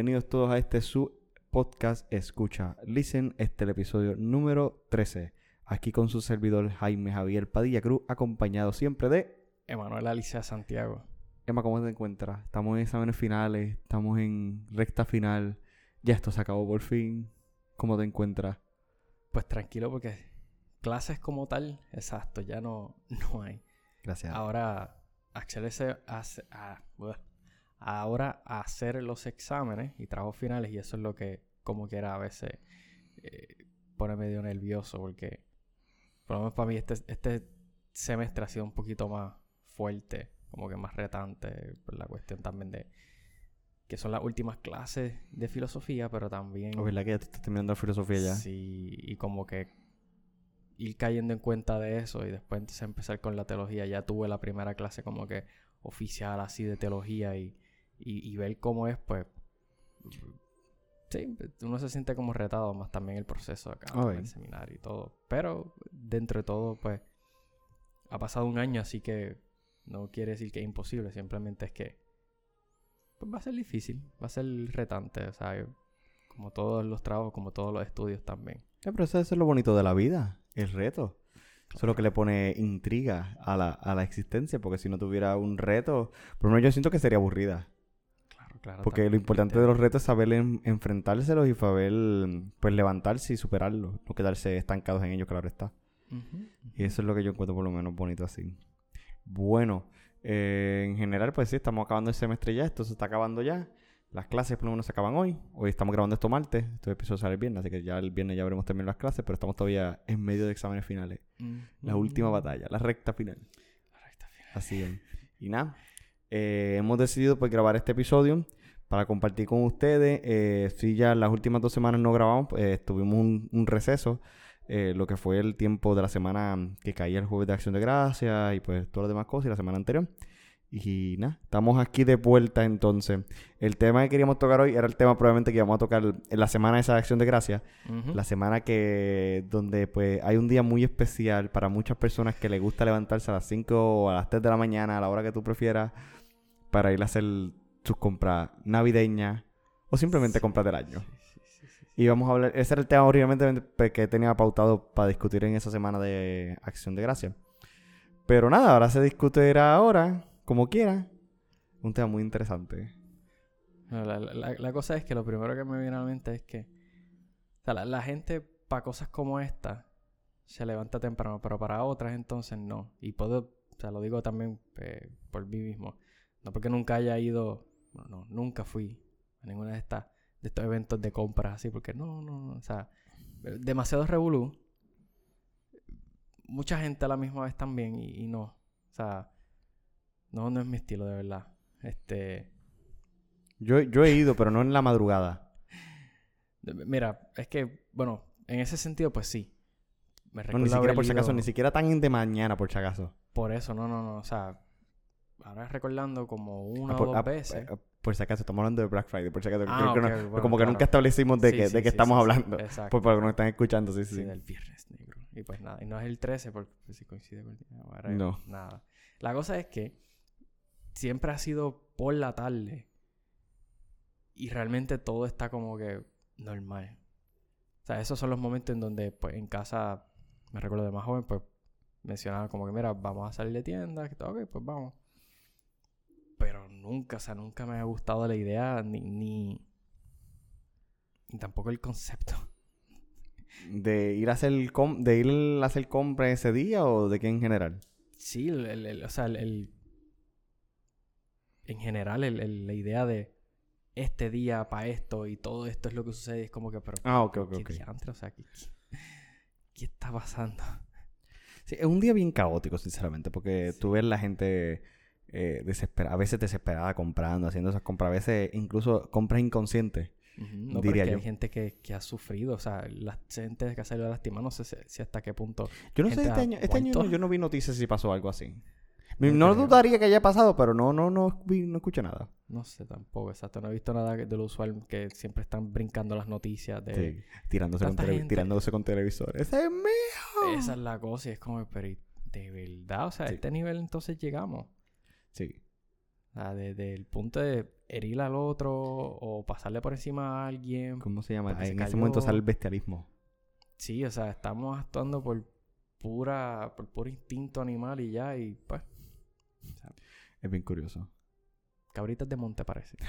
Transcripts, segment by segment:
Bienvenidos todos a este su podcast Escucha. Listen, este es el episodio número 13. Aquí con su servidor Jaime Javier Padilla Cruz, acompañado siempre de Emanuel Alicia Santiago. Emma, ¿cómo te encuentras? Estamos en exámenes finales, estamos en recta final. Ya esto se acabó por fin. ¿Cómo te encuentras? Pues tranquilo porque clases como tal, exacto, ya no, no hay. Gracias. Ahora, accederse a, a- buah. Ahora a hacer los exámenes y trabajos finales y eso es lo que como quiera a veces eh, pone medio nervioso porque por lo menos para mí este, este semestre ha sido un poquito más fuerte, como que más retante por la cuestión también de que son las últimas clases de filosofía, pero también ¿O verdad que ya te estás terminando la filosofía ya? Sí, y como que ir cayendo en cuenta de eso y después empezar con la teología. Ya tuve la primera clase como que oficial así de teología y, y, y ver cómo es, pues... Sí, uno se siente como retado, más también el proceso acá, el seminario y todo. Pero dentro de todo, pues, ha pasado un año, así que no quiere decir que es imposible, simplemente es que pues, va a ser difícil, va a ser retante, o sea, como todos los trabajos, como todos los estudios también. Ya, pero eso, es lo bonito de la vida, el reto. Eso es lo que le pone intriga a la, a la existencia, porque si no tuviera un reto, por lo menos yo siento que sería aburrida. Claro. Porque lo importante de los retos es saber en- enfrentárselos y saber pues levantarse y superarlos, no quedarse estancados en ellos, claro está. Y eso es lo que yo encuentro por lo menos bonito así. Bueno, eh, en general, pues sí, estamos acabando el semestre ya, esto se está acabando ya. Las clases por lo menos se acaban hoy. Hoy estamos grabando esto martes, este episodio sale el viernes, así que ya el viernes ya veremos también las clases, pero estamos todavía en medio de exámenes finales. La última batalla, la recta final. Así es. Y nada, eh, hemos decidido pues grabar este episodio para compartir con ustedes. Eh, sí, ya las últimas dos semanas no grabamos, pues tuvimos un, un receso, eh, lo que fue el tiempo de la semana que caía el jueves de Acción de Gracias y pues todas las demás cosas y la semana anterior. Y nada, estamos aquí de vuelta entonces. El tema que queríamos tocar hoy era el tema probablemente que íbamos a tocar en la semana esa de Acción de Gracias. Ujú. La semana que donde pues hay un día muy especial para muchas personas que les gusta levantarse a las 5 o a las 3 de la mañana, a la hora que tú prefieras, para ir a hacer sus compras navideñas o simplemente compras del año. Sí, sí. Y vamos a hablar, ese era el tema pues, que tenía pautado para discutir en esa semana de Acción de Gracia. Pero nada, ahora se discutirá ahora, como quiera. Un tema muy interesante. No, La, la- la- la cosa es que lo primero que me viene a la mente es que o sea, la, la gente para cosas como esta se levanta temprano, pero para otras entonces no. Y puedo, o sea, lo digo también eh, por mí mismo. No porque nunca haya ido, no, no, nunca fui a ninguna de estas de estos eventos de compras así, porque no, no, no, o sea, demasiado revolú. Mucha gente a la misma vez también y, y no, o sea, no, no es mi estilo de verdad. Este, Yo, yo he ido, pero no en la madrugada. Mira, es que, bueno, en ese sentido, pues sí. Me No, ni siquiera por si acaso, ido- ni siquiera tan de mañana por si acaso. Por eso, no, no, no. O sea, ahora recordando como una Ah, o por, dos ah, veces. eh, por si acaso, estamos hablando de Black Friday. Por si acaso, Ah, creo que ok, no- bueno, como que nunca establecimos de Sí, que, sí, de que sí, estamos hablando. Exacto. Pues para que nos están escuchando, sí, sí. Sí, del viernes negro. Y pues nada, y no es el 13 porque pues, si coincide con el día. No. Nada. La cosa es que siempre ha sido por la tarde. Y realmente todo está como que normal. O sea, esos son los momentos en donde, pues, en casa, me recuerdo de más joven, pues, mencionaba como que, mira, vamos a salir de tienda, que todo, ok, pues vamos. Nunca, o sea, nunca me ha gustado la idea, ni, ni, ni tampoco el concepto. ¿De ir a hacer com- de ir a hacer compra ese día o de qué en general? Sí, el, el- el- o sea, el, en general, el- el- la idea de este día para esto y todo esto es lo que sucede, es como que, pero, Ah, ok, ok, ¿qué ok. diantre? O sea, ¿qué, está pasando? Sí, es un día bien caótico, sinceramente, porque tú ves la gente eh, desesperada, a veces desesperada comprando, haciendo esas compras, a veces incluso compras inconscientes. Ujú, No, Diría yo. hay gente que, que ha sufrido, o sea, la gente que ha salido lastimada, no sé si, si hasta qué punto. Yo no sé, este año, este año no- yo no vi noticias si pasó algo así. No No, dudaría que haya pasado, pero no, no, no, vi- no escuché nada. No sé tampoco, exacto. No he visto nada de lo usual que siempre están brincando las noticias de... Sí, tirándose con, Tanta tele- gente. tirándose con televisores. ¡Ese es mío! Esa es la cosa y es como, pero ¿y ¿de verdad? O sea, a Sí. este nivel entonces llegamos. Sí. O sea, desde el punto de herir al otro o pasarle por encima a alguien. ¿Cómo se llama? porque se En ese momento sale el bestialismo. Sí, o sea, estamos actuando por pura, por puro instinto animal y ya, y pues, Es bien curioso. cabritas de monte parece.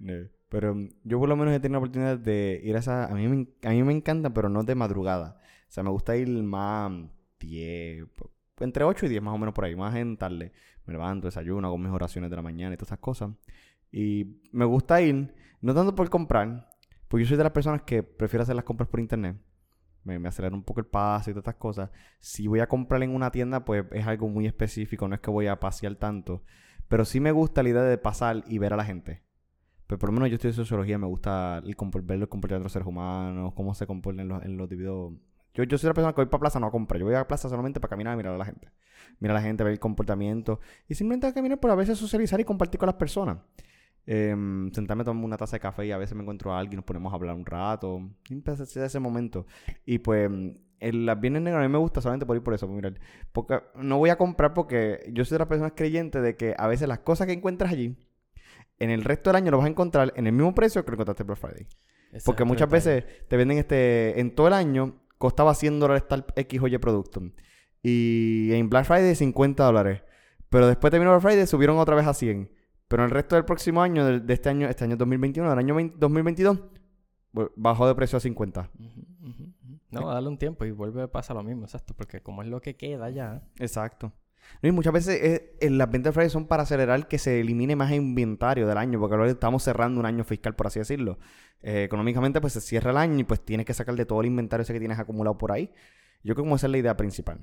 No. Pero mm, yo por lo menos he tenido la oportunidad de ir a esa... A mí, me, a mí me encanta, pero no de madrugada. O sea, me gusta ir más 10... po- Entre 8 y 10 más o menos por ahí. Más en tarde. Me levanto, desayuno, hago mis oraciones de la mañana y todas esas cosas. Y me gusta ir, no tanto por comprar, porque yo soy de las personas que prefiero hacer las compras por internet. Me, me un poco el paso y todas estas cosas. Si voy a comprar en una tienda, pues es algo muy específico. No es que voy a pasear tanto. Pero sí me gusta la idea de pasar y ver a la gente. Pero por lo menos yo estudio sociología, me gusta el ver los comportamientos de los seres humanos, cómo se comportan en los, en los individuos. Yo, soy la persona que voy para plaza no a comprar. Yo voy a plaza solamente para caminar y mirar a la gente. Mirar a la gente, ver el comportamiento. Y simplemente caminar por a veces socializar y compartir con las personas. Em, sentarme a tomar una taza de café y a veces me encuentro a alguien, nos ponemos a hablar un rato. Y ser ese momento. Y pues, el las viernes negros a mí me gusta solamente por ir por eso. por mirar. Porque no voy a comprar porque yo soy de las personas creyentes de que a veces las cosas que encuentras allí, en el resto del año lo vas a encontrar en el mismo precio que lo encontraste en Black Friday. Porque muchas veces te venden este, en todo el año, costaba 100 dólares tal X o Y producto. Y en Black Friday 50 dólares. Pero después de Black Friday subieron otra vez a 100. Pero en el resto del próximo año, de, este año, este año 2021, del año 20 2022, bu- bajó de precio a 50. Ujú, ujú, ujú. No, dale un tiempo y vuelve a pasar lo mismo, exacto, porque como es lo que queda ya. Exacto. Y muchas veces eh, en las ventas de Friday son para acelerar que se elimine más inventario del año, porque ahora estamos cerrando un año fiscal, por así decirlo. Eh, económicamente, pues se cierra el año y pues tienes que sacar de todo el inventario ese que tienes acumulado por ahí. Yo creo que como esa es la idea principal.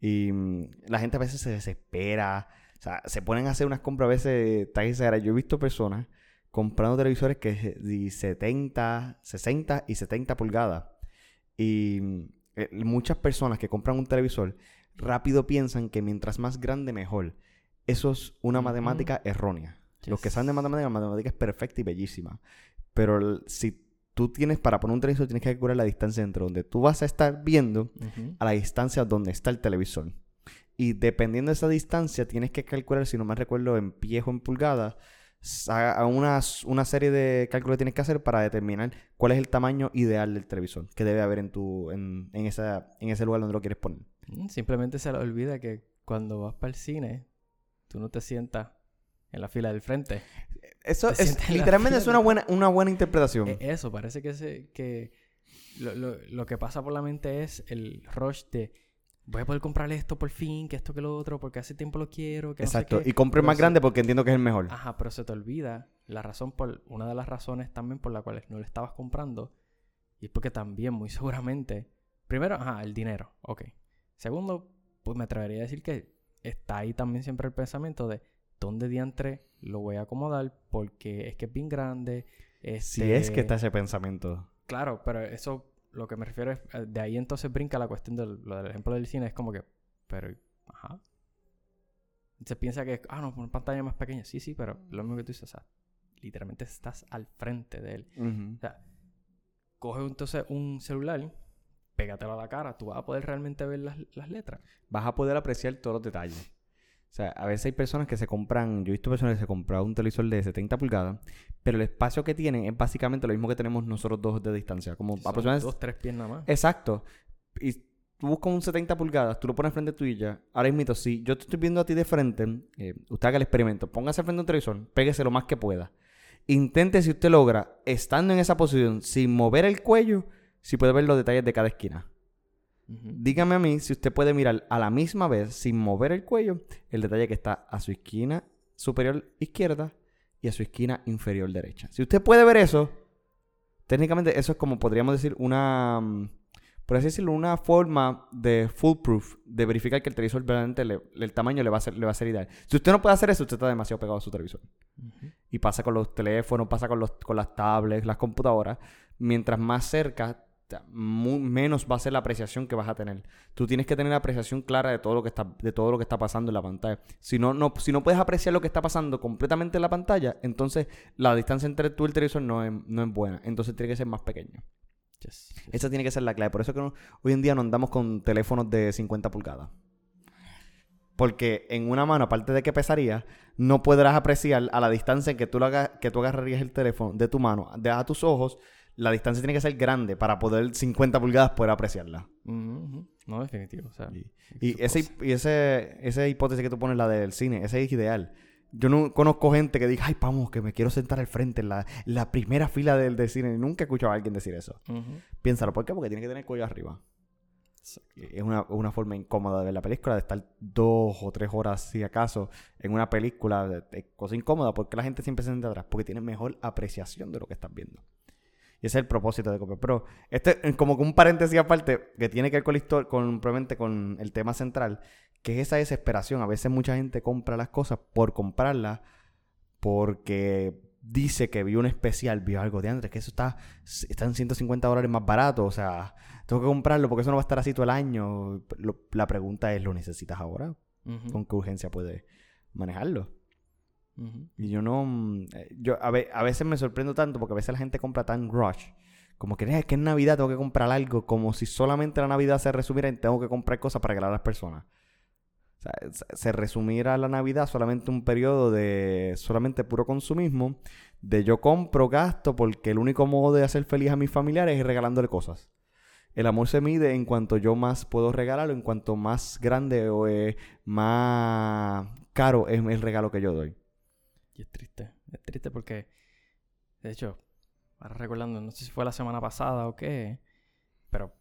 Y mm, la gente a veces se desespera, o sea, se ponen a hacer unas compras a veces tan exageradas. Yo he visto personas comprando televisores que de 70, 60 y 70 pulgadas. Y mm, eh, muchas personas que compran un televisor rápido piensan que mientras más grande mejor. Eso es una matemática errónea. Los que saben de matemáticas, la matemática es perfecta y bellísima. Pero el- si tú tienes, para poner un televisor, tienes que calcular la distancia entre donde tú vas a estar viendo a la distancia donde está el televisor. Y dependiendo de esa distancia, tienes que calcular, si no me recuerdo, en pies o en pulgadas, a una, una serie de cálculos que tienes que hacer para determinar cuál es el tamaño ideal del televisor que debe haber en, tu, en, en, esa, en ese lugar donde lo quieres poner. Mm, Simplemente se le olvida que cuando vas para el cine, tú no te sientas en la fila del frente. Eso es, literalmente es una buena, una buena interpretación. E- Eso, parece que, se, que lo, lo- lo que pasa por la mente es el rush de voy a poder comprarle esto por fin, que esto que lo otro, porque hace tiempo lo quiero, que no sé Exacto. qué. y compre más se- grande porque entiendo que es el mejor. Ajá, pero se te olvida la razón por... Una de las razones también por la cual no le estabas comprando. Y es porque también, muy seguramente... Primero, ajá, el dinero. Ok. Segundo, pues me atrevería a decir que está ahí también siempre el pensamiento de dónde diantre lo voy a acomodar porque es que es bien grande. Si este, es que está ese pensamiento. Claro, pero eso, lo que me refiero es, eh, de ahí entonces brinca la cuestión del, lo del ejemplo del cine, es como que, pero, ajá. Se piensa que, ah, no, una pantalla más pequeña, sí, sí, pero lo mismo que tú dices, o sea, literalmente estás al frente de él. O sea, coge entonces un celular, pégatelo a la cara, tú vas a poder realmente ver las, las letras. vas a poder apreciar todos los detalles. O sea, a veces hay personas que se compran, yo he visto personas que se compran un televisor de 70 pulgadas, pero el espacio que tienen es básicamente lo mismo que tenemos nosotros dos de distancia. Como Son aproximadamente... dos, tres pies nada más. Exacto. Y tú buscas un 70 pulgadas, tú lo pones frente tuya. Ahora mismo, si yo te estoy viendo a ti de frente, eh, usted haga el experimento, póngase frente a un televisor, péguese lo más que pueda. Intente si usted logra, estando en esa posición, sin mover el cuello, si puede ver los detalles de cada esquina. Dígame a mí si usted puede mirar a la misma vez, sin mover el cuello, el detalle que está a su esquina superior izquierda y a su esquina inferior derecha. Si usted puede ver eso, técnicamente eso es como podríamos decir una, mm, por así decirlo, una forma de foolproof, de verificar que el televisor verdaderamente le- el tamaño le va, a ser, le va a ser ideal. Si usted no puede hacer eso, usted está demasiado pegado a su televisor. Y pasa con los teléfonos, pasa con, los, con las tablets, las computadoras. Mientras más cerca, ta- mu- menos va a ser la apreciación que vas a tener. Tú tienes que tener apreciación clara de todo lo que está, de todo lo que está pasando en la pantalla. Si no, no, si no puedes apreciar lo que está pasando completamente en la pantalla, entonces la distancia entre tú y el televisor no es, no es buena. Entonces tiene que ser más pequeño. Yes, yes. Esa tiene que ser la clave. Por eso que no- hoy en día no andamos con teléfonos de 50 pulgadas. Porque en una mano, aparte de que pesaría, no podrás apreciar a la distancia en que tú, lo hagas, que tú agarrarías el teléfono de tu mano de a tus ojos, la distancia tiene que ser grande para poder 50 pulgadas poder apreciarla. No, definitivo. y, ese, y ese, esa hipótesis que tú pones, la del cine, ese es ideal. Yo no conozco gente que diga, ay, vamos, que me quiero sentar al frente en la, primera fila del, del, cine. Nunca he escuchado a alguien decir eso. Piénsalo, ¿por qué? Porque tiene que tener el cuello arriba. Es una, forma incómoda de ver la película, de estar dos o tres horas, si acaso, en una película. Es cosa incómoda porque la gente siempre se sienta atrás, porque tiene mejor apreciación de lo que estás viendo. Y ese es el propósito de Copia. Pero este es como que un paréntesis aparte que tiene que ver con, la con, probablemente con el tema central, que es esa desesperación. A veces mucha gente compra las cosas por comprarlas porque dice que vio un especial, vio algo de antes, que eso está, está en 150 dólares más barato. O sea, tengo que comprarlo porque eso no va a estar así todo el año. la pregunta es, ¿lo necesitas ahora? ¿Con qué urgencia puedes manejarlo? Y yo no... Mm, eh, yo a, veces me sorprendo tanto porque a veces la gente compra tan rush. Como que es que en Navidad tengo que comprar algo. Como si solamente la Navidad se resumiera en tengo que comprar cosas para regalar a las personas. Sea, se resumiera la Navidad solamente un periodo de solamente puro consumismo. De yo compro, gasto, porque el único modo de hacer feliz a mis familiares es regalándole cosas. El amor se mide en cuanto yo más puedo regalarlo, en cuanto más grande o más caro es el regalo que yo doy. Y es triste. Es triste porque, de hecho, ahora recordando, no sé si fue la semana pasada o qué, pero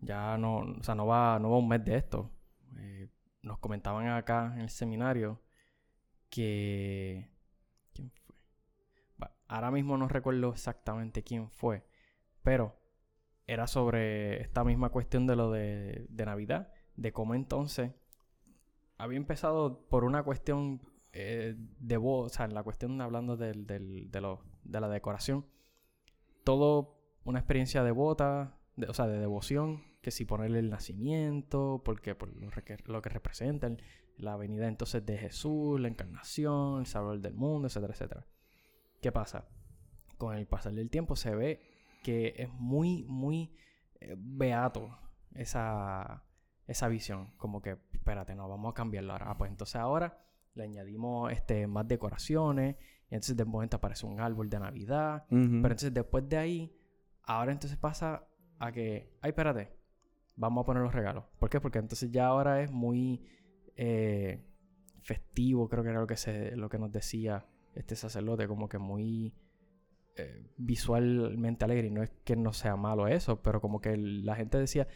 ya no, o sea, no va, no va un mes de esto. Eh, nos comentaban acá en el seminario que... ¿Quién fue? ahora mismo no recuerdo exactamente quién fue, pero era sobre esta misma cuestión de lo de, de Navidad, de cómo entonces había empezado por una cuestión eh, de voz, o sea, en la cuestión hablando del, del, de, lo, de la decoración, todo una experiencia devota, de, o sea, de devoción, que si ponerle el nacimiento, porque por lo, que, lo que representa la venida entonces de Jesús, la encarnación, el salvador del mundo, etcétera, etcétera. ¿Qué pasa? Con el pasar del tiempo se ve que es muy, muy eh, beato esa, esa visión. Como que, espérate, no, vamos a cambiarlo ahora. Ah, pues entonces ahora le añadimos este, más decoraciones, y entonces de momento aparece un árbol de Navidad, pero entonces después de ahí, ahora entonces pasa a que, ay, espérate, vamos a poner los regalos. ¿Por qué? Porque entonces ya ahora es muy eh, festivo, creo que era lo que, se, lo que nos decía este sacerdote, como que muy eh, visualmente alegre, y no es que no sea malo eso, pero como que la gente decía,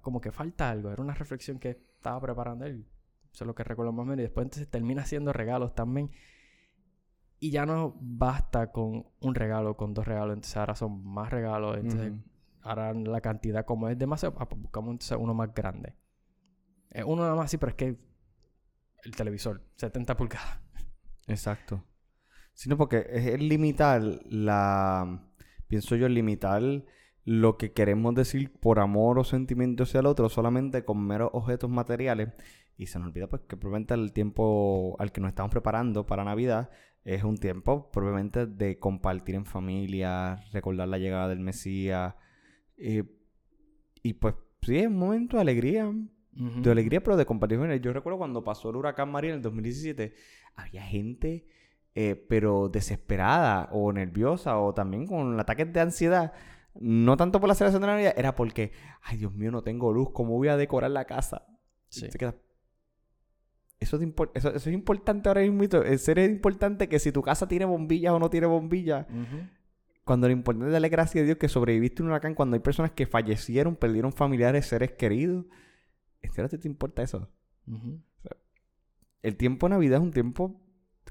como que falta algo, era una reflexión que estaba preparando él eso es lo que recuerdo más o menos. Y después entonces termina haciendo regalos también. Y ya no basta con un regalo, con dos regalos. Entonces ahora son más regalos. Entonces ahora la cantidad como es demasiado, ah, pues buscamos entonces uno más grande. uno nada más sí, pero es que el televisor, 70 pulgadas. Exacto. Sino porque es limitar la... Pienso yo, limitar lo que queremos decir por amor o sentimiento hacia el otro solamente con meros objetos materiales y se nos olvida pues que probablemente el tiempo al que nos estamos preparando para Navidad es un tiempo probablemente de compartir en familia, recordar la llegada del Mesías. y pues sí, es un momento de alegría. De alegría, pero de compartir. Yo recuerdo cuando pasó el huracán María en el 2017, había gente, eh, pero desesperada o nerviosa o también con ataques de ansiedad. No tanto por la celebración de Navidad, era porque, ay Dios mío, no tengo luz, ¿cómo voy a decorar la casa? Sí. Eso es, importante ahora mismo. Es importante que si tu casa tiene bombillas o no tiene bombillas. Cuando lo importante es darle gracias a Dios que sobreviviste un huracán, cuando hay personas que fallecieron, perdieron familiares, seres queridos. ¿En serio te importa eso? el tiempo de Navidad es un tiempo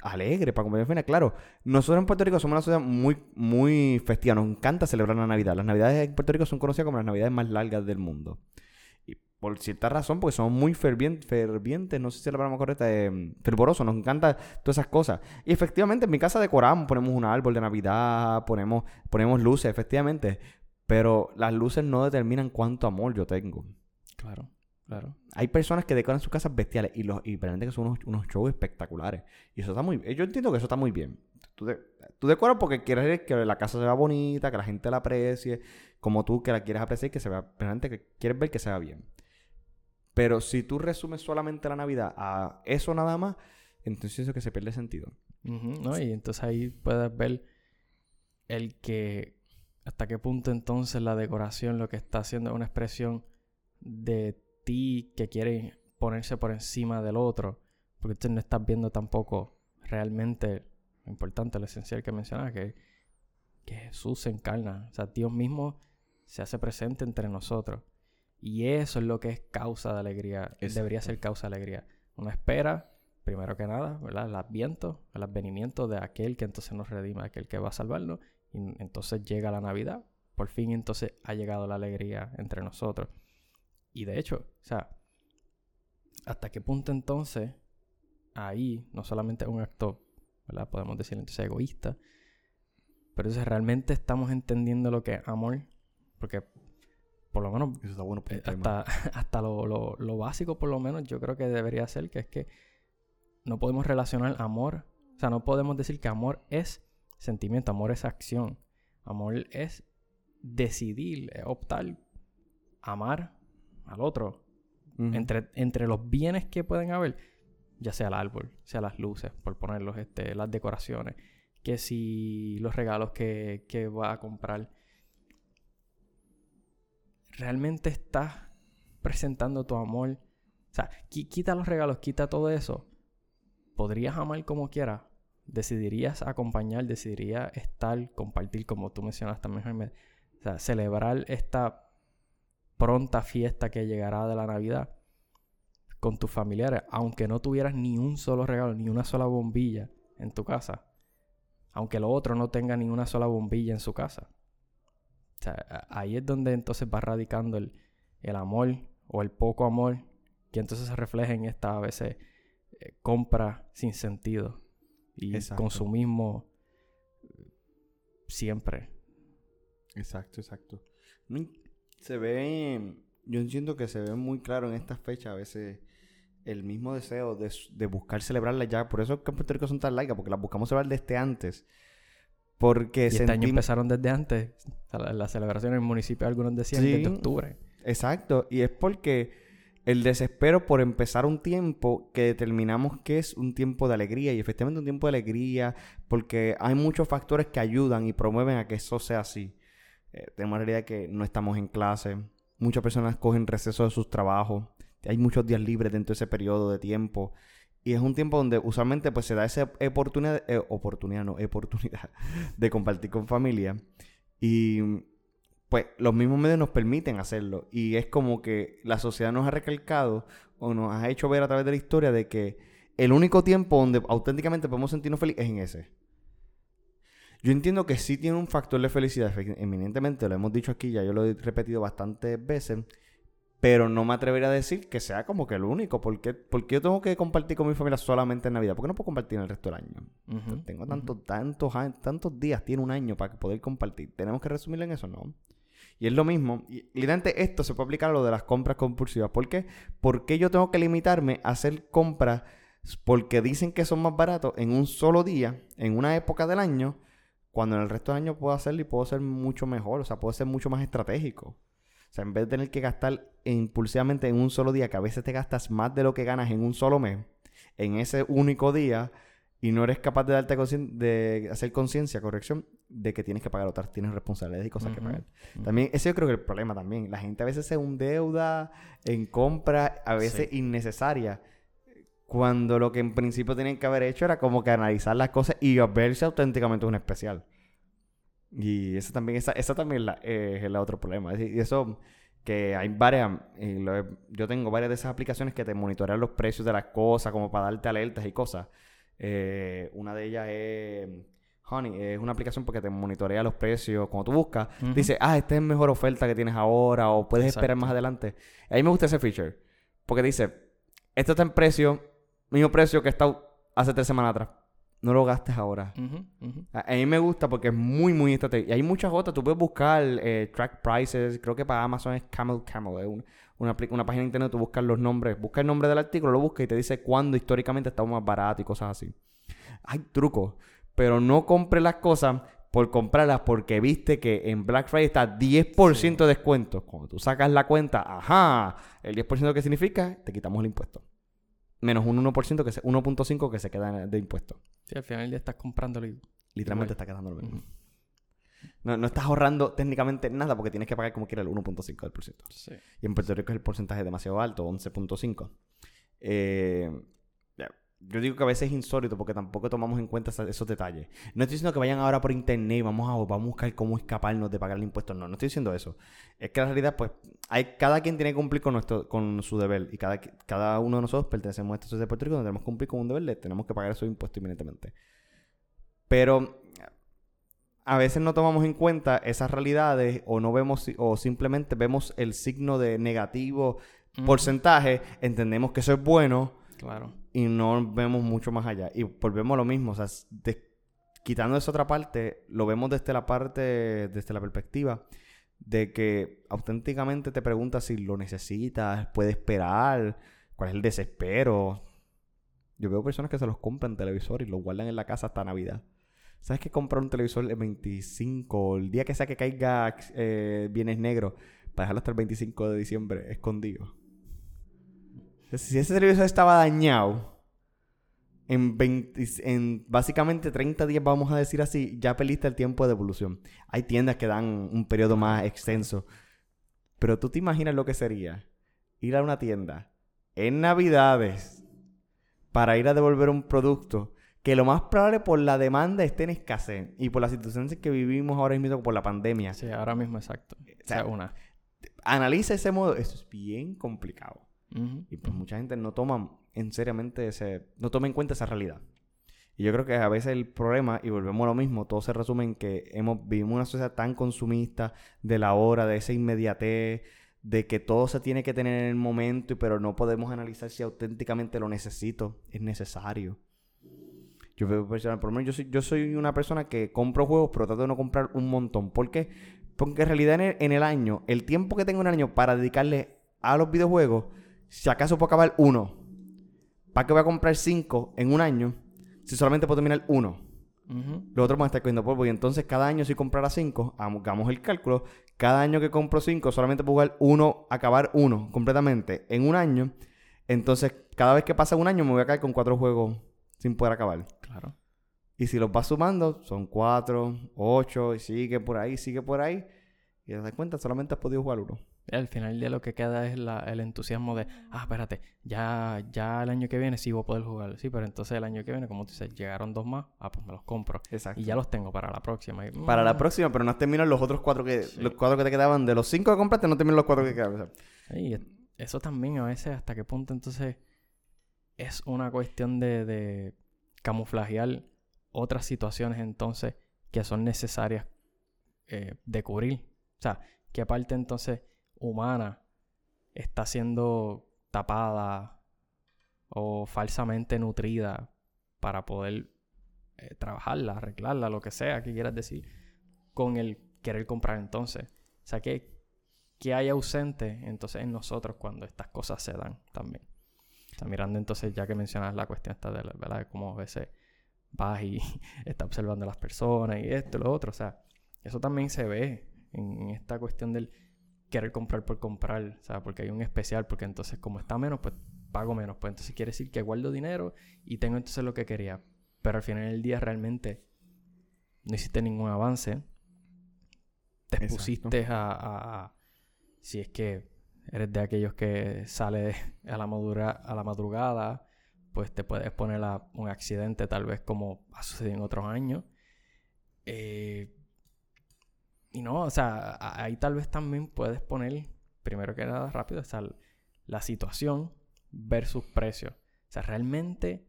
alegre para comer Claro, nosotros en Puerto Rico somos una sociedad muy, muy festiva. Nos encanta celebrar la Navidad. Las Navidades en Puerto Rico son conocidas como las Navidades más largas del mundo por cierta razón, porque somos muy fervientes, no sé si la palabra correcta, eh, fervorosos, nos encanta todas esas cosas. Y efectivamente, en mi casa decoramos, ponemos un árbol de Navidad, ponemos, ponemos luces, efectivamente. Pero las luces no determinan cuánto amor yo tengo. Claro, claro. Hay personas que decoran sus casas bestiales y, los, y que son unos, unos shows espectaculares. Y eso está muy Yo entiendo que eso está muy bien. Tú, tú decoras porque quieres que la casa se vea bonita, que la gente la aprecie, como tú que la quieres apreciar que se vea, que quieres ver que se vea bien. Pero si tú resumes solamente la Navidad a eso nada más, entonces eso que se pierde sentido. ¿no? Y entonces ahí puedes ver el que hasta qué punto entonces la decoración lo que está haciendo es una expresión de ti que quiere ponerse por encima del otro, porque tú no estás viendo tampoco realmente lo importante, lo esencial que mencionaba, que, que Jesús se encarna, o sea, Dios mismo se hace presente entre nosotros. Y eso es lo que es causa de alegría, debería ser causa de alegría. Una espera, primero que nada, ¿verdad? El adviento, el advenimiento de aquel que entonces nos redima, aquel que va a salvarnos. Y entonces llega la Navidad. Por fin entonces ha llegado la alegría entre nosotros. Y de hecho, o sea, ¿hasta qué punto entonces ahí no solamente es un acto, ¿verdad? Podemos decir entonces egoísta, pero entonces realmente estamos entendiendo lo que es amor, porque por lo menos Eso está bueno eh, hasta, hasta lo, lo, lo, básico por lo menos yo creo que debería ser que es que no podemos relacionar amor, o sea, no podemos decir que amor es sentimiento, amor es acción, amor es decidir, optar, amar al otro. entre, entre los bienes que pueden haber, ya sea el árbol, sea las luces, por ponerlos, este, las decoraciones, que si los regalos que, que va a comprar, realmente estás presentando tu amor. O sea, quita los regalos, quita todo eso. Podrías amar como quieras, decidirías acompañar, decidirías estar, compartir, como tú mencionaste también, o sea, celebrar esta pronta fiesta que llegará de la Navidad con tus familiares, aunque no tuvieras ni un solo regalo, ni una sola bombilla en tu casa, aunque lo otro no tenga ni una sola bombilla en su casa. O sea, ahí es donde entonces va radicando el, el amor o el poco amor que entonces se refleja en esta a veces eh, compra sin sentido y consumismo siempre. Exacto, exacto. Se ve, yo entiendo que se ve muy claro en estas fechas a veces el mismo deseo de, buscar celebrarla ya. Por eso que en Puerto Rico son tan largas, porque las buscamos celebrar desde antes. Porque y este año empezaron desde antes. la, celebración en el municipio, algunos decían desde octubre. Exacto. Y es porque el desespero por empezar un tiempo que determinamos que es un tiempo de alegría y efectivamente un tiempo de alegría porque hay muchos factores que ayudan y promueven a que eso sea así. Eh, tenemos la realidad que no estamos en clase, muchas personas cogen receso de sus trabajos, hay muchos días libres dentro de ese periodo de tiempo y es un tiempo donde usualmente pues se da esa oportunidad, eh, oportunidad no, oportunidad de compartir con familia y pues los mismos medios nos permiten hacerlo. Y es como que la sociedad nos ha recalcado o nos ha hecho ver a través de la historia de que el único tiempo donde auténticamente podemos sentirnos felices es en ese. Yo entiendo que sí tiene un factor de felicidad, eminentemente, lo hemos dicho aquí, ya yo lo he repetido bastantes veces, pero no me atrevería a decir que sea como que el único, porque, porque yo tengo que compartir con mi familia solamente en Navidad, porque no puedo compartir en el resto del año. tengo tantos, tantos, tantos días, tiene un año para poder compartir. ¿Tenemos que resumirlo en eso? No. Y es lo mismo. Y literalmente esto se puede aplicar a lo de las compras compulsivas. ¿Por qué? Porque yo tengo que limitarme a hacer compras porque dicen que son más baratos en un solo día, en una época del año, cuando en el resto del año puedo hacerlo y puedo ser mucho mejor, o sea, puedo ser mucho más estratégico. O sea, en vez de tener que gastar impulsivamente en un solo día, que a veces te gastas más de lo que ganas en un solo mes, en ese único día, y no eres capaz de darte de hacer conciencia, corrección, de que tienes que pagar otras, tienes responsabilidades y cosas que pagar. También, ese yo creo que es el problema también. La gente a veces se deuda en compra, a veces innecesaria, cuando lo que en principio tenían que haber hecho era como que analizar las cosas y verse auténticamente un especial. Y eso también, esa, esa también es el otro problema. Y eso que hay varias, yo tengo varias de esas aplicaciones que te monitorean los precios de las cosas, como para darte alertas y cosas. Eh, una de ellas es Honey, es una aplicación porque te monitorea los precios. Cuando tú buscas, dice, ah, esta es la mejor oferta que tienes ahora o puedes esperar más adelante. A mí me gusta ese feature porque dice, esto está en precio, mismo precio que está hace tres semanas atrás. No lo gastes ahora. A, mí me gusta porque es muy, muy estratégico. Y hay muchas otras. Tú puedes buscar eh, track prices. Creo que para Amazon es Camel Camel. Es una, una, página de internet. Tú buscas los nombres. Busca el nombre del artículo, lo buscas y te dice cuándo históricamente está más barato y cosas así. Hay trucos. Pero no compres las cosas por comprarlas porque viste que en Black Friday está 10% de descuento. Cuando tú sacas la cuenta, ajá, el 10% que significa, te quitamos el impuesto. Menos un 1%, que se, 1.5% que se queda de impuestos. Sí, al final día estás comprándolo y... Literalmente está quedando lo mismo. No, no, estás ahorrando técnicamente nada porque tienes que pagar como quiera el 1.5 del por ciento. Sí. Y en Puerto Rico es el porcentaje demasiado alto, 11.5. Eh, yo digo que a veces es insólito porque tampoco tomamos en cuenta esos detalles. No estoy diciendo que vayan ahora por internet y vamos a, vamos a buscar cómo escaparnos de pagar el impuesto. No, no estoy diciendo eso. Es que la realidad, pues, hay, cada quien tiene que cumplir con, nuestro, con su deber. Y cada, cada uno de nosotros pertenecemos a esta sociedad de Puerto Rico donde tenemos que cumplir con un deber, le tenemos que pagar esos impuestos inmediatamente. Pero a veces no tomamos en cuenta esas realidades o no vemos o simplemente vemos el signo de negativo porcentaje, entendemos que eso es bueno. Claro. Y no vemos mucho más allá. Y volvemos a lo mismo, o sea, quitando esa otra parte, lo vemos desde la parte, desde la perspectiva de que auténticamente te preguntas si lo necesitas, puede esperar, cuál es el desespero. Yo veo personas que se los compran televisor y los guardan en la casa hasta Navidad. ¿Sabes que comprar un televisor el 25, el día que sea que caiga eh, bienes negros, para dejarlo hasta el 25 de diciembre escondido? Si ese televisor estaba dañado, en, en básicamente 30 días, vamos a decir así, ya peliste el tiempo de evolución. Hay tiendas que dan un periodo más extenso. Pero tú te imaginas lo que sería ir a una tienda en Navidades para ir a devolver un producto que lo más probable por la demanda esté en escasez y por las situaciones que vivimos ahora mismo por la pandemia. Sí, ahora mismo exacto. O sea, una. Analiza ese modo. Esto es bien complicado. Y pues mucha gente no toma en seriamente ese... No toma en cuenta esa realidad. Y yo creo que a veces el problema, y volvemos a lo mismo, todo se resume en que hemos, vivimos una sociedad tan consumista de la hora, de esa inmediatez, de que todo se tiene que tener en el momento, pero no podemos analizar si auténticamente lo necesito, es necesario. Yo veo personal, por lo menos yo soy, yo soy una persona que compro juegos, pero trato de no comprar un montón. ¿Por qué? Porque en realidad en el, año, el tiempo que tengo en el año para dedicarle a los videojuegos, si acaso puedo acabar uno, ¿para qué voy a comprar cinco en un año si solamente puedo terminar uno? Los otros van a estar cogiendo polvo. Y entonces cada año si comprara cinco, hagamos el cálculo, cada año que compro cinco solamente puedo jugar uno, acabar uno completamente en un año. Entonces cada vez que pasa un año me voy a caer con cuatro juegos sin poder acabar. Claro. Y si los vas sumando, son cuatro, ocho, y sigue por ahí, sigue por ahí. Y te das cuenta, solamente has podido jugar uno. Al final de lo que queda es el entusiasmo de, ah, espérate, ya, ya el año que viene sí voy a poder jugar. Sí, pero entonces el año que viene, como tú dices, llegaron dos más, ah, pues me los compro. Exacto. Y ya los tengo para la próxima. para la mm. próxima, pero no has terminado los otros cuatro que, los cuatro que te quedaban. De los cinco que compraste, no terminas los cuatro que quedaban. Y eso también a veces, hasta qué punto entonces es una cuestión de, de camuflajear otras situaciones entonces que son necesarias eh, de cubrir. O sea, qué parte entonces humana está siendo tapada o falsamente nutrida para poder eh, trabajarla, arreglarla, lo que sea que quieras decir, con el querer comprar entonces. O sea, que, hay ausente entonces en nosotros cuando estas cosas se dan también. Está mirando entonces, ya que mencionas la cuestión esta de, ¿verdad? de cómo a veces vas y estás observando a las personas y esto lo otro. O sea, eso también se ve en, esta cuestión del querer comprar por comprar. O sea, porque hay un especial, porque entonces como está menos, pues pago menos. Pues entonces quiere decir que guardo dinero y tengo entonces lo que quería. Pero al final del día realmente no hiciste ningún avance. Te expusiste a, a, Si es que eres de aquellos que sale a la, madura, a la madrugada, pues te puedes poner a un accidente tal vez como ha sucedido en otros años. Eh, y no, o sea, ahí tal vez también puedes poner, primero que nada, rápido, o la situación versus precio. O sea, realmente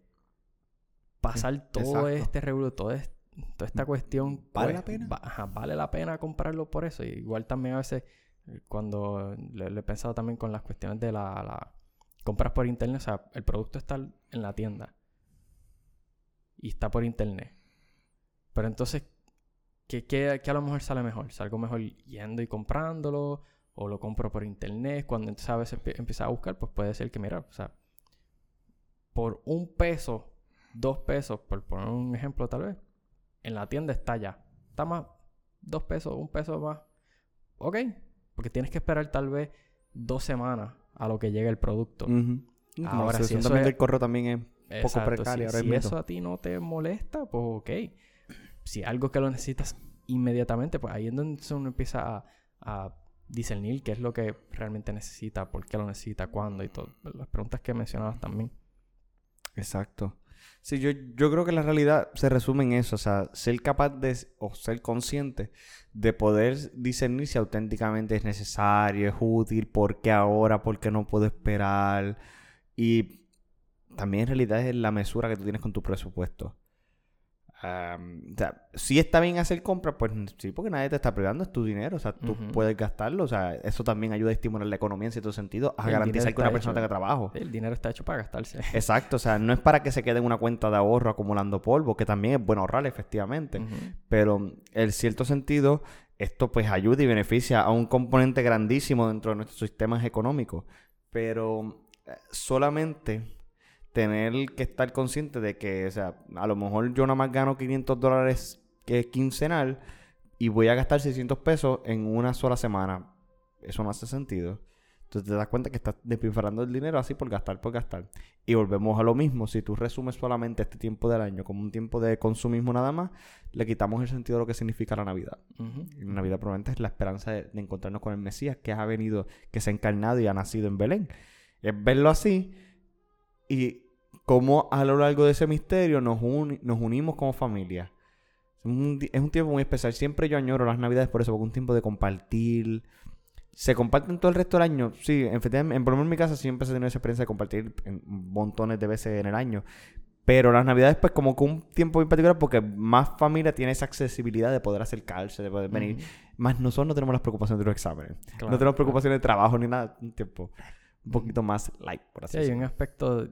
pasar todo este revuelo, toda esta cuestión... ¿Vale la pena? vale la pena comprarlo por eso. igual también a veces cuando le, he pensado también con las cuestiones de la, compras por internet, o sea, el producto está en la tienda y está por internet. Pero entonces, ¿qué, qué, a lo mejor sale mejor? ¿Salgo mejor yendo y comprándolo? ¿O lo compro por internet? Cuando entonces a veces empieza a buscar, pues puede ser que, mira, o sea, por un peso, dos pesos, por poner un ejemplo tal vez, en la tienda está ya. Está más, dos pesos, un peso más. Ok, porque tienes que esperar tal vez dos semanas a lo que llegue el producto. Ahora, si eso también del correo también es poco precaria. Si, eso a ti no te molesta, pues ok. Si algo que lo necesitas inmediatamente, pues ahí es donde uno empieza a, discernir qué es lo que realmente necesita, por qué lo necesita, cuándo y todo. Las preguntas que mencionabas también. Exacto. Sí, yo, yo creo que la realidad se resume en eso, o sea, ser capaz de, o ser consciente de poder discernir si auténticamente es necesario, es útil, por qué ahora, por qué no puedo esperar. Y también en realidad es la mesura que tú tienes con tu presupuesto o sea, si está bien hacer compras, pues sí, porque nadie te está privando, es tu dinero, o sea, tú puedes gastarlo, o sea, eso también ayuda a estimular la economía en cierto sentido, a garantizar que una persona tenga trabajo. El dinero está hecho para gastarse. Exacto, o sea, no es para que se quede en una cuenta de ahorro acumulando polvo, que también es bueno ahorrar, efectivamente, pero en cierto sentido, esto pues ayuda y beneficia a un componente grandísimo dentro de nuestros sistemas económicos, pero eh, solamente tener que estar consciente de que, o sea, a lo mejor yo nada más gano 500 dólares que es quincenal y voy a gastar 600 pesos en una sola semana. Eso no hace sentido. Entonces te das cuenta que estás despilfarrando el dinero así por gastar, por gastar. Y volvemos a lo mismo. Si tú resumes solamente este tiempo del año como un tiempo de consumismo nada más, le quitamos el sentido de lo que significa la Navidad. La Navidad probablemente es la esperanza de, de, encontrarnos con el Mesías que ha venido, que se ha encarnado y ha nacido en Belén. Es verlo así y cómo a lo largo de ese misterio nos, nos unimos como familia. Es un, tiempo muy especial. Siempre yo añoro las navidades por eso, porque es un tiempo de compartir. Se comparten todo el resto del año. Sí, en, en, por lo menos en mi casa siempre se tiene esa experiencia de compartir montones de veces en el año. Pero las navidades, pues, como que un tiempo muy particular, porque más familia tiene esa accesibilidad de poder acercarse, de poder venir. Más nosotros no tenemos las preocupaciones de los exámenes. no tenemos preocupaciones de trabajo ni nada. Un tiempo un poquito más light, por así decirlo. Sí, hay un aspecto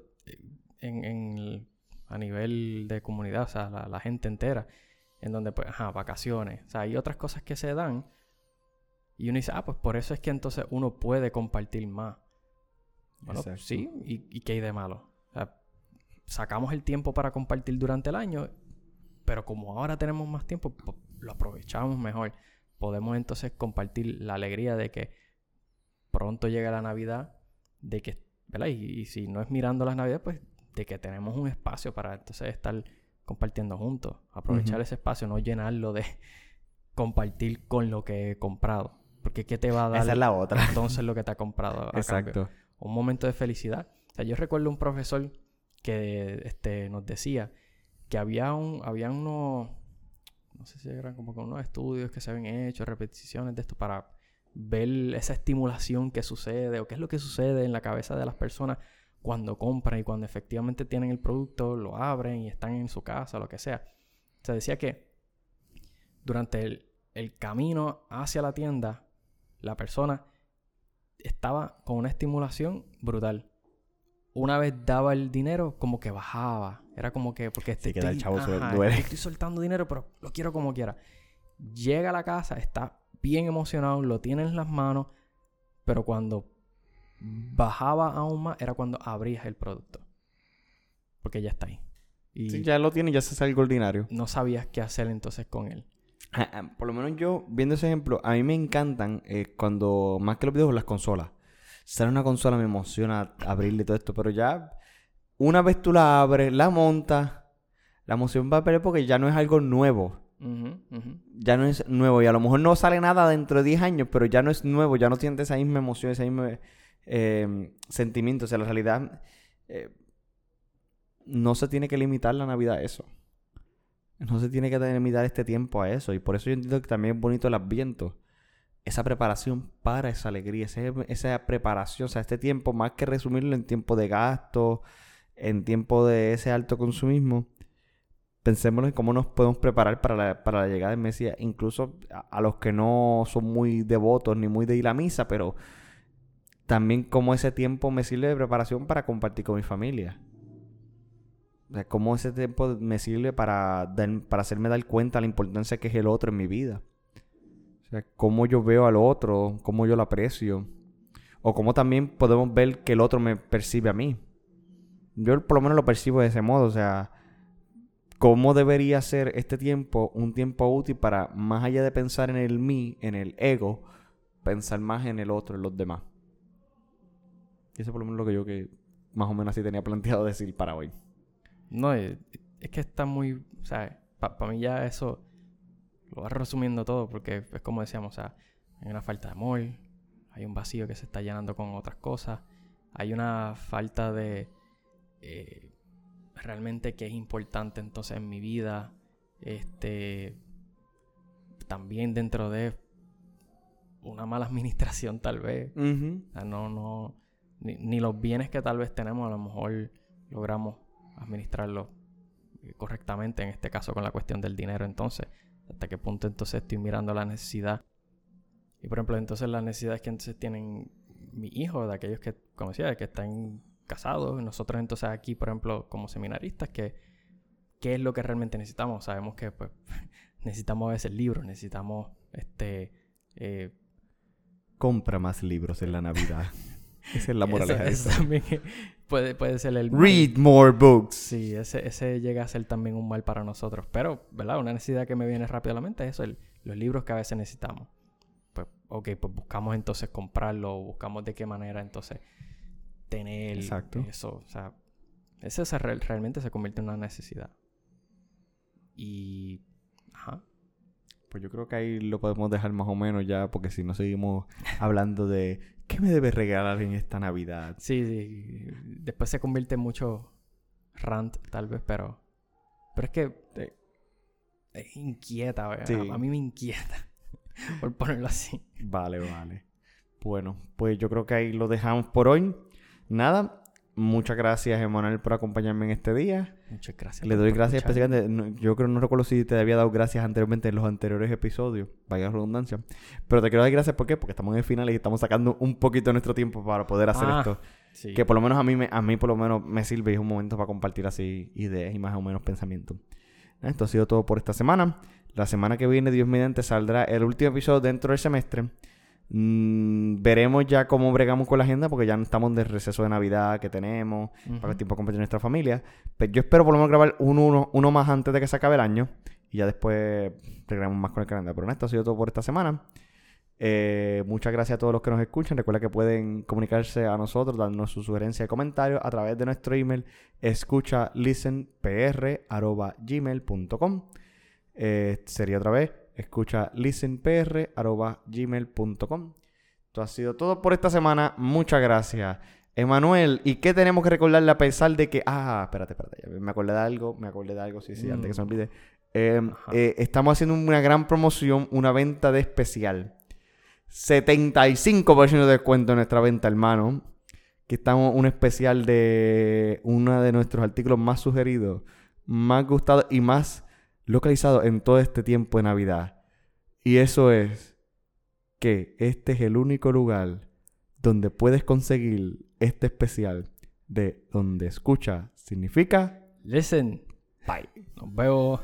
en, a nivel de comunidad, o sea, la, gente entera, en donde, pues, ajá, vacaciones, o sea, hay otras cosas que se dan y uno dice, ah, pues por eso es que entonces uno puede compartir más. Bueno, sí, ¿y, ¿y, qué hay de malo? O sea, sacamos el tiempo para compartir durante el año, pero como ahora tenemos más tiempo, pues, lo aprovechamos mejor. Podemos entonces compartir la alegría de que pronto llega la Navidad, de que, ¿verdad? Y, y si no es mirando las Navidades, pues de que tenemos un espacio para entonces estar compartiendo juntos. Aprovechar ese espacio, no llenarlo de compartir con lo que he comprado. Porque ¿qué te va a dar? Esa es la otra. Entonces lo que te ha comprado. Exacto. Un momento de felicidad. O sea, yo recuerdo un profesor que este, nos decía que había un, había unos, no sé si eran como unos estudios que se habían hecho, repeticiones de esto para ver esa estimulación que sucede o qué es lo que sucede en la cabeza de las personas cuando compran y cuando efectivamente tienen el producto, lo abren y están en su casa, lo que sea. Se decía que durante el, camino hacia la tienda, la persona estaba con una estimulación brutal. Una vez daba el dinero, como que bajaba. Era como que, porque estoy, el chavo estoy soltando dinero, pero lo quiero como quiera. Llega a la casa, está bien emocionado, lo tiene en las manos, pero cuando bajaba aún más era cuando abrías el producto. Porque ya está ahí. Y ya lo tiene, ya se sale ordinario. No sabías qué hacer entonces con él. Ah, ah, por lo menos yo, viendo ese ejemplo, a mí me encantan eh, cuando, más que los videos, las consolas. Sale una consola, me emociona abrirle todo esto, pero ya, una vez tú la abres, la montas, la emoción va a perder porque ya no es algo nuevo. Ya no es nuevo y a lo mejor no sale nada dentro de 10 años, pero ya no es nuevo, ya no sientes esa misma emoción, esa misma eh, sentimientos. O sea, la realidad eh, no se tiene que limitar la Navidad a eso. No se tiene que limitar este tiempo a eso. Y por eso yo entiendo que también es bonito el adviento. Esa preparación para esa alegría, esa, preparación, o sea, este tiempo, más que resumirlo en tiempo de gasto, en tiempo de ese alto consumismo, pensemos en cómo nos podemos preparar para la, para la llegada del Mesías, incluso a, a, los que no son muy devotos ni muy de ir a misa, pero también como ese tiempo me sirve de preparación para compartir con mi familia. O sea, cómo ese tiempo me sirve para, para hacerme dar cuenta de la importancia que es el otro en mi vida. O sea, cómo yo veo al otro, cómo yo lo aprecio. O cómo también podemos ver que el otro me percibe a mí. Yo por lo menos lo percibo de ese modo. O sea, cómo debería ser este tiempo un tiempo útil para, más allá de pensar en el mí, en el ego, pensar más en el otro, en los demás. Y eso por lo menos lo que yo que más o menos así tenía planteado decir para hoy. No, es, que está muy, o sea, para mí ya eso lo va resumiendo todo porque es como decíamos, o sea, hay una falta de amor, hay un vacío que se está llenando con otras cosas, hay una falta de eh, realmente que es importante entonces en mi vida, este, también dentro de una mala administración tal vez, o sea, no, no, ni, ni los bienes que tal vez tenemos a lo mejor logramos administrarlos eh, correctamente, en este caso con la cuestión del dinero entonces, hasta qué punto entonces estoy mirando la necesidad. Y por ejemplo, entonces las necesidades que entonces tienen mi hijo, de aquellos que, como decía, que están casados, nosotros entonces aquí, por ejemplo, como seminaristas, que qué es lo que realmente necesitamos. Sabemos que pues, necesitamos a veces libros, necesitamos este eh, compra más libros en la Navidad. Esa es la moraleja. Ese, también puede, puede ser el... Read more books. Sí, ese, ese llega a ser también un mal para nosotros. Pero, ¿verdad? Una necesidad que me viene rápido a la mente es eso, los libros que a veces necesitamos. Pues, ok, pues buscamos entonces comprarlo, buscamos de qué manera entonces tener Exacto. eso. O sea, eso realmente se convierte en una necesidad. Y... Ajá. Pues yo creo que ahí lo podemos dejar más o menos ya, porque si no seguimos hablando de qué me debe regalar en esta Navidad. Sí, sí. Después se convierte en mucho rant, tal vez, pero. Pero es que. Eh, es inquieta, a, mí me inquieta. por ponerlo así. Vale, vale. Bueno, pues yo creo que ahí lo dejamos por hoy. Nada, Muchas gracias, Emanuel, por acompañarme en este día. Muchas gracias. Le doy gracias especialmente. yo creo, no recuerdo si te había dado gracias anteriormente en los anteriores episodios, vaya redundancia. Pero te quiero dar gracias, ¿por qué? Porque estamos en el final y estamos sacando un poquito de nuestro tiempo para poder hacer ah, esto. Que por lo menos a mí, me, a mí por lo menos me sirve y es un momento para compartir así ideas y más o menos pensamientos. Esto ha sido todo por esta semana. La semana que viene, Dios mediante, saldrá el último episodio dentro del semestre. Mm, veremos ya cómo bregamos con la agenda porque ya no estamos en el receso de Navidad que tenemos para el tiempo compartir nuestra familia. Pero yo espero por lo menos grabar uno, uno, más antes de que se acabe el año y ya después regresamos más con el calendario. Pero esto ha sido todo por esta semana. Eh, muchas gracias a todos los que nos escuchan. Recuerda que pueden comunicarse a nosotros, darnos su sugerencia y comentarios a través de nuestro email escucha eh, sería otra vez escucha listenpr.gmail.com. Esto ha sido todo por esta semana. Muchas gracias. Emanuel, ¿y qué tenemos que recordarle a pesar de que... Ah, espérate, espérate. Me acordé de algo, me acordé de algo, sí, sí, antes que se me olvide. Em, eh, estamos haciendo una gran promoción, una venta de especial. 75% de descuento en nuestra venta, hermano. Que estamos un especial de uno de nuestros artículos más sugeridos, más gustados y más localizado en todo este tiempo de Navidad. Y eso es que este es el único lugar donde puedes conseguir este especial de donde escucha significa listen. Bye. Nos vemos.